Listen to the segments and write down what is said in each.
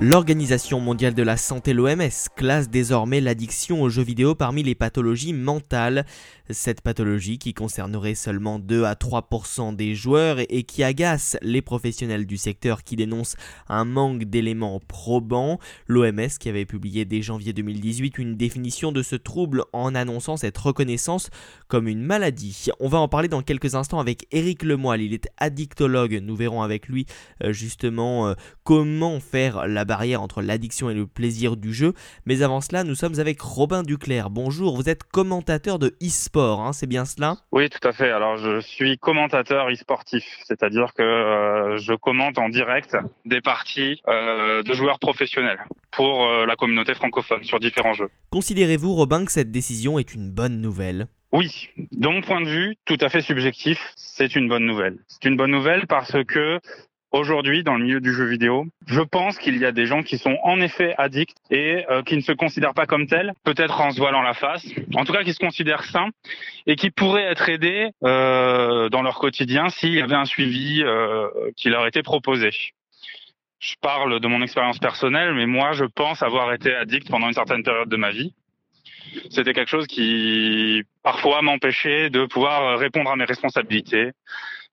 L'Organisation mondiale de la santé, l'OMS, classe désormais l'addiction aux jeux vidéo parmi les pathologies mentales. Cette pathologie qui concernerait seulement 2 à 3% des joueurs et qui agace les professionnels du secteur qui dénoncent un manque d'éléments probants. L'OMS qui avait publié dès janvier 2018 une définition de ce trouble en annonçant cette reconnaissance comme une maladie. On va en parler dans quelques instants avec Eric Lemoyle, il est addictologue. Nous verrons avec lui euh, justement euh, comment faire la barrière entre l'addiction et le plaisir du jeu. Mais avant cela, nous sommes avec Robin Duclerc. Bonjour, vous êtes commentateur de e-sport, hein, c'est bien cela? Oui, tout à fait. Alors, je suis commentateur e-sportif, c'est-à-dire que euh, je commente en direct des parties euh, de joueurs professionnels pour euh, la communauté francophone sur différents jeux. Considérez-vous, Robin, que cette décision est une bonne nouvelle? Oui, de mon point de vue, tout à fait subjectif, c'est une bonne nouvelle. C'est une bonne nouvelle parce que Aujourd'hui, dans le milieu du jeu vidéo, je pense qu'il y a des gens qui sont en effet addicts et euh, qui ne se considèrent pas comme tels, peut-être en se voilant la face, en tout cas qui se considèrent sains et qui pourraient être aidés euh, dans leur quotidien s'il y avait un suivi euh, qui leur était proposé. Je parle de mon expérience personnelle, mais moi, je pense avoir été addict pendant une certaine période de ma vie. C'était quelque chose qui parfois m'empêchait de pouvoir répondre à mes responsabilités,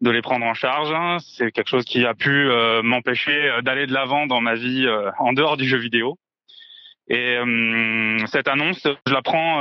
de les prendre en charge. Hein. C'est quelque chose qui a pu euh, m'empêcher euh, d'aller de l'avant dans ma vie euh, en dehors du jeu vidéo. Et cette annonce, je la prends,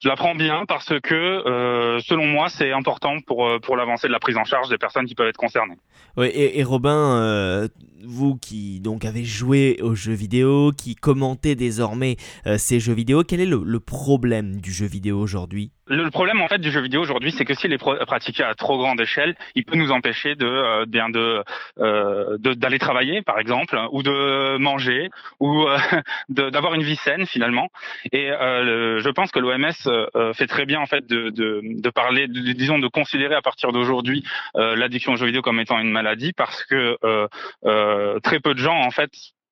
je la prends bien parce que, selon moi, c'est important pour pour l'avancée de la prise en charge des personnes qui peuvent être concernées. Oui, et Robin, vous qui donc avez joué aux jeux vidéo, qui commentez désormais ces jeux vidéo, quel est le problème du jeu vidéo aujourd'hui? Le problème en fait du jeu vidéo aujourd'hui, c'est que s'il est pratiqué à trop grande échelle, il peut nous empêcher de euh, bien euh, de d'aller travailler par exemple, ou de manger, ou euh, d'avoir une vie saine finalement. Et je pense que l'OMS fait très bien en fait de, de, parler, disons, de considérer à partir d'aujourd'hui l'addiction aux jeux vidéo comme étant une maladie, parce que très peu de gens en fait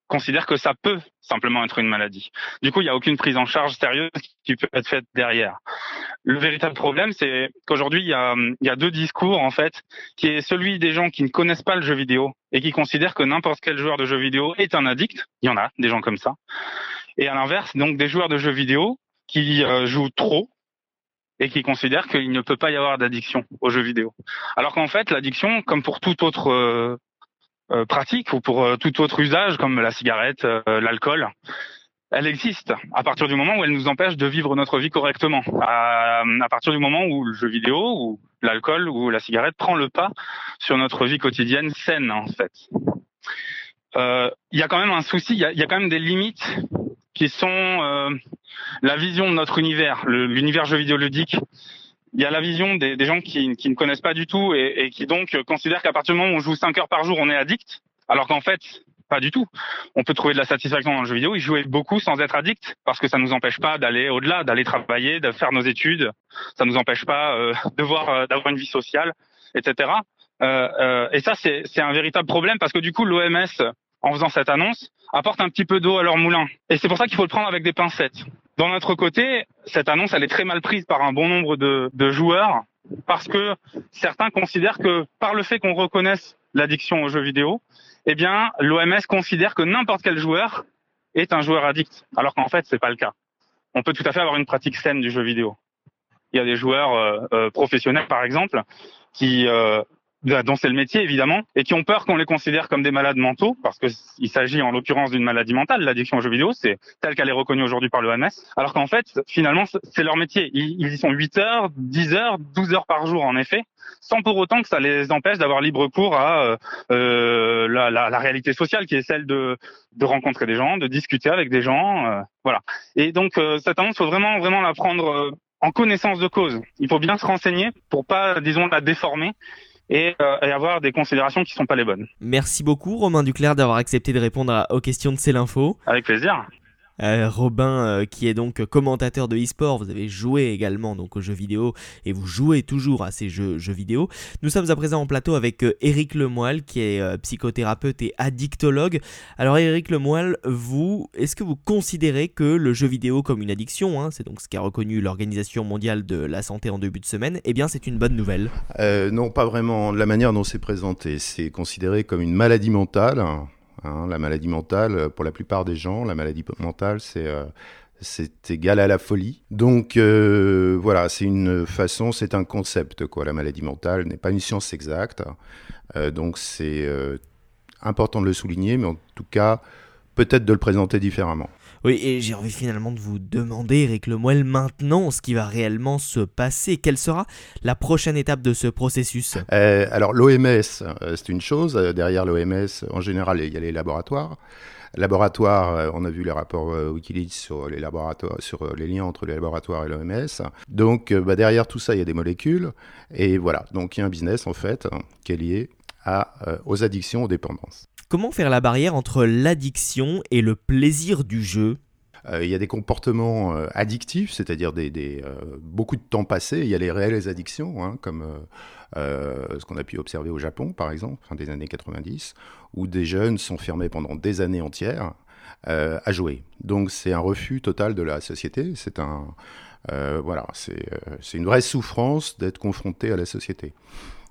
considère que ça peut simplement être une maladie. Du coup, il n'y a aucune prise en charge sérieuse qui peut être faite derrière. Le véritable problème, c'est qu'aujourd'hui, il y a, deux discours, en fait, qui est celui des gens qui ne connaissent pas le jeu vidéo et qui considèrent que n'importe quel joueur de jeu vidéo est un addict. Il y en a, des gens comme ça. Et à l'inverse, donc, des joueurs de jeux vidéo qui euh, jouent trop et qui considèrent qu'il ne peut pas y avoir d'addiction aux jeux vidéo. Alors qu'en fait, l'addiction, comme pour toute autre euh, euh, pratique ou pour euh, tout autre usage comme la cigarette, euh, l'alcool, elle existe à partir du moment où elle nous empêche de vivre notre vie correctement. À, partir du moment où le jeu vidéo ou l'alcool ou la cigarette prend le pas sur notre vie quotidienne saine en fait. Il y a quand même un souci, il y a, y a, quand même des limites qui sont la vision de notre univers, l'univers jeu vidéo ludique il y a la vision des, gens qui, qui, ne connaissent pas du tout et, qui donc considèrent qu'à partir du moment où on joue 5 heures par jour, on est addict, alors qu'en fait, pas du tout. On peut trouver de la satisfaction dans le jeu vidéo, y jouer beaucoup sans être addict, parce que ça nous empêche pas d'aller au-delà, d'aller travailler, de faire nos études. Ça nous empêche pas euh, de voir, euh, d'avoir une vie sociale, etc. Euh, euh, et ça, c'est un véritable problème parce que du coup, l'OMS, en faisant cette annonce, apporte un petit peu d'eau à leur moulin. Et c'est pour ça qu'il faut le prendre avec des pincettes. Dans notre côté, cette annonce, elle est très mal prise par un bon nombre de, de joueurs parce que certains considèrent que par le fait qu'on reconnaisse l'addiction aux jeux vidéo, eh bien, l'OMS considère que n'importe quel joueur est un joueur addict, alors qu'en fait, c'est pas le cas. On peut tout à fait avoir une pratique saine du jeu vidéo. Il y a des joueurs euh, euh, professionnels, par exemple, qui euh, dont c'est le métier évidemment, et qui ont peur qu'on les considère comme des malades mentaux, parce qu'il s'agit en l'occurrence d'une maladie mentale, l'addiction aux jeux vidéo, c'est telle qu'elle est reconnue aujourd'hui par l'OMS, alors qu'en fait, finalement, c'est leur métier. Ils, ils, y sont 8 heures, 10 heures, 12 heures par jour en effet, sans pour autant que ça les empêche d'avoir libre cours à euh, euh, la, la, la, réalité sociale qui est celle de, de rencontrer des gens, de discuter avec des gens, euh, voilà. Et donc euh, cette annonce, faut vraiment vraiment la prendre euh, en connaissance de cause. Il faut bien se renseigner pour pas, disons, la déformer et, euh, et, avoir des considérations qui sont pas les bonnes. Merci beaucoup Romain Duclerc d'avoir accepté de répondre à, aux questions de C'est l'info. Avec plaisir. Euh, Robin, euh, qui est donc commentateur de e-sport, vous avez joué également donc aux jeux vidéo et vous jouez toujours à ces jeux, jeux vidéo. Nous sommes à présent en plateau avec euh, Eric Lemoyle, qui est psychothérapeute et addictologue. Alors Eric Lemoyle, vous, est-ce que vous considérez que le jeu vidéo comme une addiction, hein, c'est donc ce qu'a reconnu l'Organisation mondiale de la santé en début de semaine, eh bien c'est une bonne nouvelle? Non, pas vraiment. La manière dont c'est présenté, c'est considéré comme une maladie mentale Hein. La maladie mentale, pour la plupart des gens, la maladie mentale, c'est c'est égal à la folie. Donc euh, voilà, c'est une façon, c'est un concept. Quoi. La maladie mentale n'est pas une science exacte. Euh, donc c'est euh, important de le souligner, mais en tout cas, peut-être de le présenter différemment. Oui, et j'ai envie finalement de vous demander, Eric Lemoel, maintenant ce qui va réellement se passer. Quelle sera la prochaine étape de ce processus? Alors l'OMS, c'est une chose. Derrière l'OMS, en général, il y a les laboratoires laboratoire, euh, on a vu les rapports euh, Wikileaks sur les laboratoires, sur euh, les liens entre les laboratoires et l'OMS. Donc bah, derrière tout ça, il y a des molécules. Et voilà, donc il y a un business en fait hein, qui est lié aux addictions, aux dépendances. Comment faire la barrière entre l'addiction et le plaisir du jeu? Il y a des comportements addictifs, c'est-à-dire des, beaucoup de temps passé. Il y a les réelles addictions, hein, comme ce qu'on a pu observer au Japon, par exemple, fin des années 90, où des jeunes sont fermés pendant des années entières euh, à jouer. Donc c'est un refus total de la société. C'est un euh, voilà, c'est une vraie souffrance d'être confronté à la société.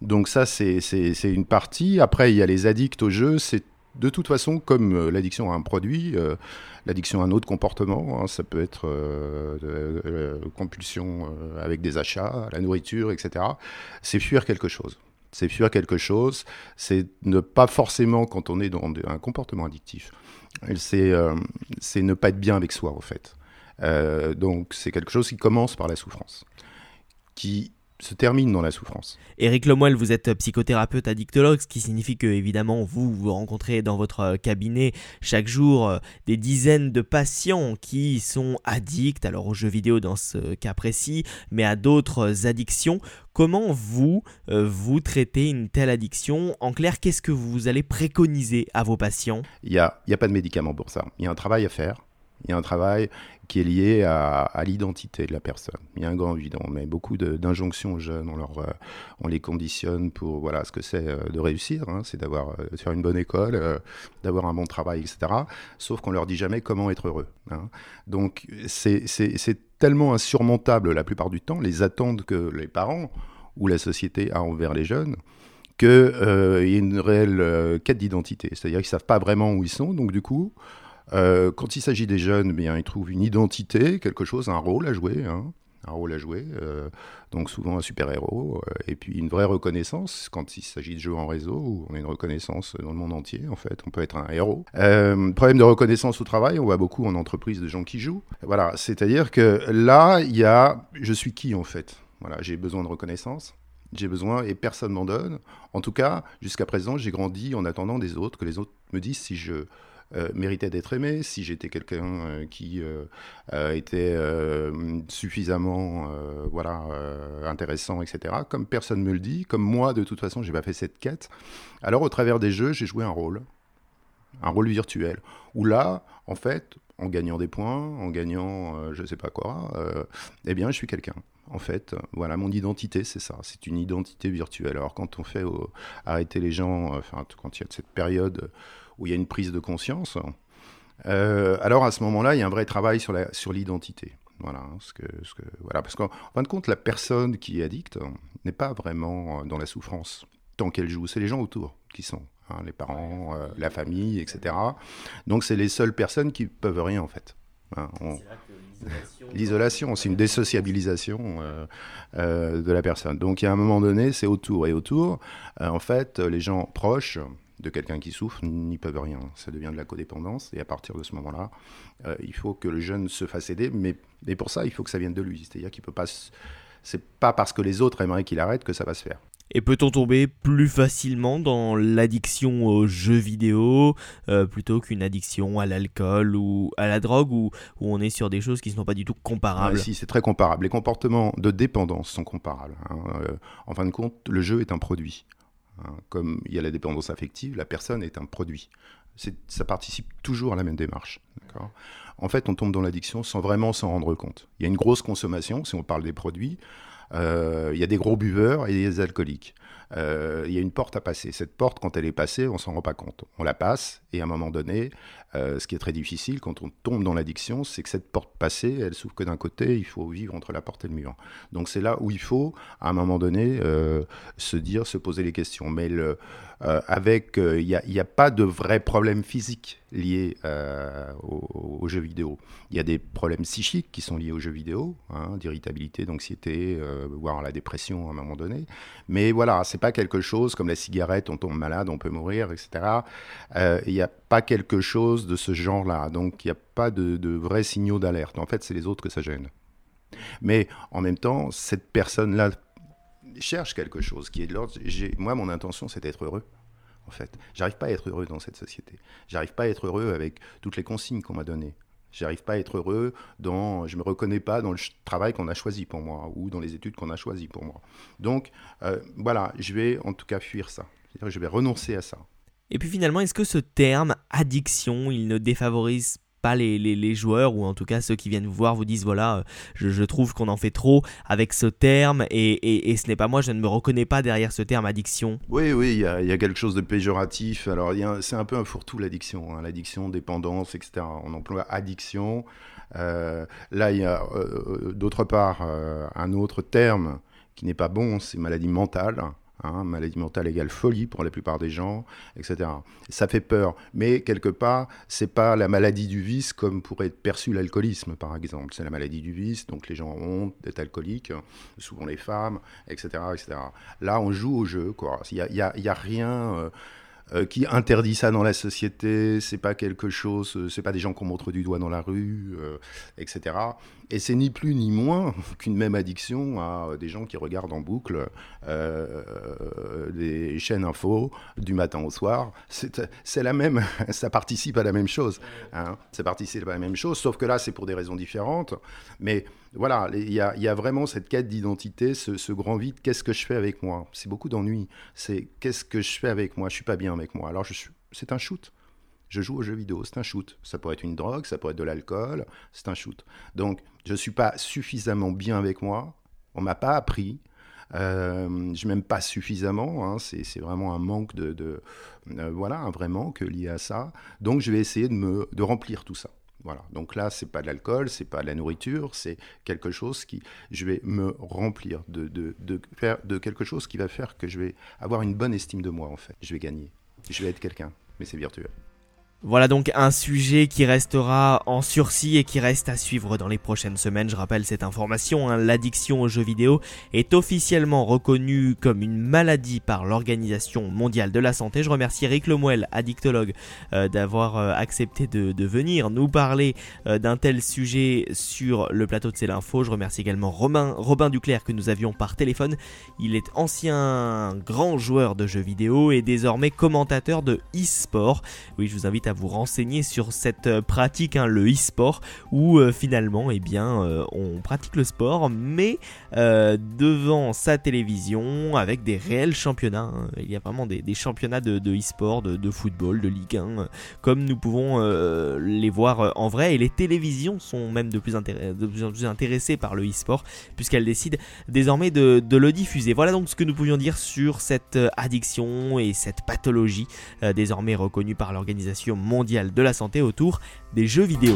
Donc ça, c'est une partie. Après, il y a les addicts au jeu. C'est de toute façon comme euh, l'addiction à un produit, l'addiction à un autre comportement. Hein. ça peut être compulsion avec des achats, la nourriture, etc. C'est fuir quelque chose c'est fuir quelque chose, c'est ne pas forcément, quand on est dans un comportement addictif, euh, c'est ne pas être bien avec soi, en fait. Euh, donc c'est quelque chose qui commence par la souffrance, qui se termine dans la souffrance. Éric Lemoyle, vous êtes psychothérapeute addictologue, ce qui signifie que évidemment vous vous rencontrez dans votre euh, cabinet chaque jour euh, des dizaines de patients qui sont addicts, alors aux jeux vidéo dans ce cas précis, mais à d'autres addictions. Comment vous euh, vous traitez une telle addiction? En clair, qu'est-ce que vous allez préconiser à vos patients? Il n'y a, a pas de médicament pour ça. Il y a un travail à faire. Il y a un travail qui est lié à, l'identité de la personne. Il y a un grand vide. On met beaucoup d'injonctions aux jeunes, on, leur, euh, on les conditionne pour voilà, ce que c'est euh, de réussir, hein. c'est d'avoir euh, faire une bonne école, d'avoir un bon travail, etc. Sauf qu'on leur dit jamais comment être heureux. Hein. Donc c'est tellement insurmontable la plupart du temps, les attentes que les parents ou la société a envers les jeunes, qu'il y a une réelle quête d'identité. C'est-à-dire qu'ils ne savent pas vraiment où ils sont, donc du coup, euh, quand il s'agit des jeunes, bien, ils trouvent une identité, quelque chose, un rôle à jouer. Hein, un rôle à jouer, euh, donc souvent un super-héros, euh, et puis une vraie reconnaissance quand il s'agit de jeux en réseau, on a une reconnaissance dans le monde entier, en fait, on peut être un héros. problème de reconnaissance au travail, on voit beaucoup en entreprise de gens qui jouent. Voilà, c'est-à-dire que là, il y a je suis qui en fait? Voilà, j'ai besoin de reconnaissance. J'ai besoin et personne m'en donne. En tout cas, jusqu'à présent, j'ai grandi en attendant des autres, que les autres me disent si je euh, méritait d'être aimé, si j'étais quelqu'un euh, qui euh, était suffisamment voilà, intéressant, etc. Comme personne me le dit, comme moi, de toute façon, j'ai pas fait cette quête. Alors, au travers des jeux, j'ai joué un rôle, un rôle virtuel, où là, en fait, en gagnant des points, en gagnant je sais pas quoi, eh bien, je suis quelqu'un en fait. Voilà, mon identité, c'est ça. C'est une identité virtuelle. Alors, quand on fait arrêter les gens, quand il y a cette période où il y a une prise de conscience, euh, alors à ce moment-là, il y a un vrai travail sur l'identité. Sur voilà, hein, ce que, ce que, voilà, parce qu'en fin de compte, la personne qui est addicte n'est pas vraiment dans la souffrance tant qu'elle joue. C'est les gens autour qui sont, hein, les parents, euh, la famille, etc. Donc c'est les seules personnes qui peuvent rien en fait. Hein, l'isolation, c'est une désociabilisation euh, de la personne. Donc, il y a un moment donné, c'est autour. Et autour, en fait, les gens proches, de quelqu'un qui souffre n'y peuvent rien. Ça devient de la codépendance et à partir de ce moment-là, euh, il faut que le jeune se fasse aider, mais, mais pour ça, il faut que ça vienne de lui. C'est-à-dire qu'il peut pas. C'est pas parce que les autres aimeraient qu'il arrête que ça va se faire. Et peut-on tomber plus facilement dans l'addiction aux jeux vidéo euh, plutôt qu'une addiction à l'alcool ou à la drogue où, où, on est sur des choses qui ne sont pas du tout comparables? Si, c'est très comparable. Les comportements de dépendance sont comparables. Hein. Euh, en fin de compte, le jeu est un produit. Hein, comme il y a la dépendance affective, la personne est un produit. Ça participe toujours à la même démarche. En fait, on tombe dans l'addiction sans vraiment s'en rendre compte. Il y a une grosse consommation, si on parle des produits. Euh, il y a des gros buveurs et des alcooliques. Euh, il y a une porte à passer. Cette porte, quand elle est passée, on s'en rend pas compte. On la passe et à un moment donné, euh, ce qui est très difficile quand on tombe dans l'addiction, c'est que cette porte passée, elle s'ouvre que d'un côté. Il faut vivre entre la porte et le mur. Donc c'est là où il faut, à un moment donné, euh, se dire, se poser les questions. Mais avec, il n'y a, pas de vrai problème physique liés aux, jeux vidéo. Il y a des problèmes psychiques qui sont liés aux jeux vidéo, hein, d'irritabilité, d'anxiété, voire la dépression à un moment donné. Mais voilà, c'est pas quelque chose comme la cigarette, on tombe malade, on peut mourir, etc. Euh, il n'y a pas quelque chose de ce genre-là. Donc il n'y a pas de, vrais signaux d'alerte. En fait, c'est les autres que ça gêne. Mais en même temps, cette personne-là cherche quelque chose qui est de l'ordre. Moi, mon intention, c'est d'être heureux. En fait, j'arrive pas à être heureux dans cette société. J'arrive pas à être heureux avec toutes les consignes qu'on m'a données. J'arrive pas à être heureux dans, je me reconnais pas dans le travail qu'on a choisi pour moi ou dans les études qu'on a choisies pour moi. Donc euh, voilà, je vais en tout cas fuir ça. Je vais renoncer à ça. Et puis finalement, est-ce que ce terme addiction, il ne défavorise les, joueurs, ou en tout cas ceux qui viennent vous voir, vous disent voilà, euh, je, trouve qu'on en fait trop avec ce terme, et, ce n'est pas moi, je ne me reconnais pas derrière ce terme addiction. Oui, oui, il y a, quelque chose de péjoratif. Alors, c'est un peu un fourre-tout l'addiction, hein. l'addiction, dépendance, etc. On emploie addiction. Euh, là, il y a euh, d'autre part un autre terme qui n'est pas bon, c'est maladie mentale. Hein, maladie mentale égale folie pour la plupart des gens, etc. Ça fait peur, mais quelque part, c'est pas la maladie du vice comme pourrait être perçu l'alcoolisme, par exemple. C'est la maladie du vice, donc les gens ont honte d'être alcooliques, souvent les femmes, etc., etc. Là, on joue au jeu, quoi. Il n'y a, a, rien. Euh, euh, qui interdit ça dans la société, c'est pas quelque chose, c'est pas des gens qu'on montre du doigt dans la rue, euh, etc. Et c'est ni plus ni moins qu'une même addiction à des gens qui regardent en boucle des chaînes info du matin au soir. C'est la même, ça participe à la même chose. Hein. Ça participe à la même chose, sauf que là, c'est pour des raisons différentes. Mais voilà, il y, a, vraiment cette quête d'identité, ce, grand vide. Qu'est-ce que je fais avec moi? C'est beaucoup d'ennui. C'est qu'est-ce que je fais avec moi? Je suis pas bien avec moi. Alors c'est un shoot. Je joue aux jeux vidéo, c'est un shoot. Ça pourrait être une drogue, ça pourrait être de l'alcool, c'est un shoot. Donc je suis pas suffisamment bien avec moi. On m'a pas appris. Euh, je m'aime pas suffisamment. Hein. c'est vraiment un manque de, euh, voilà, un vrai manque lié à ça. Donc je vais essayer de me de remplir tout ça. Voilà. Donc là, c'est pas de l'alcool, c'est pas de la nourriture, c'est quelque chose qui, je vais me remplir de, de, faire, de quelque chose qui va faire que je vais avoir une bonne estime de moi en fait. Je vais gagner. Je vais être quelqu'un, mais c'est virtuel. Voilà donc un sujet qui restera en sursis et qui reste à suivre dans les prochaines semaines. Je rappelle cette information, hein. l'addiction aux jeux vidéo est officiellement reconnue comme une maladie par l'Organisation mondiale de la santé. Je remercie Eric Lemuel, addictologue, euh, d'avoir euh, accepté de, venir nous parler euh, d'un tel sujet sur le plateau de C'est l'Info. Je remercie également Robin, Duclerc que nous avions par téléphone. Il est ancien grand joueur de jeux vidéo et désormais commentateur de e-sport. Oui, je vous invite à vous renseigner sur cette euh, pratique, hein, le e-sport, où euh, finalement, eh bien, euh, on pratique le sport, mais devant sa télévision, avec des réels championnats. Hein. Il y a vraiment des, championnats de, e-sport, de, football, de Ligue 1, comme nous pouvons les voir en vrai. Et les télévisions sont même de plus, en plus intéressées par le e-sport, puisqu'elles décident désormais de, de, le diffuser. Voilà donc ce que nous pouvions dire sur cette addiction et cette pathologie désormais reconnue par l'organisation mondiale de la santé autour des jeux vidéo.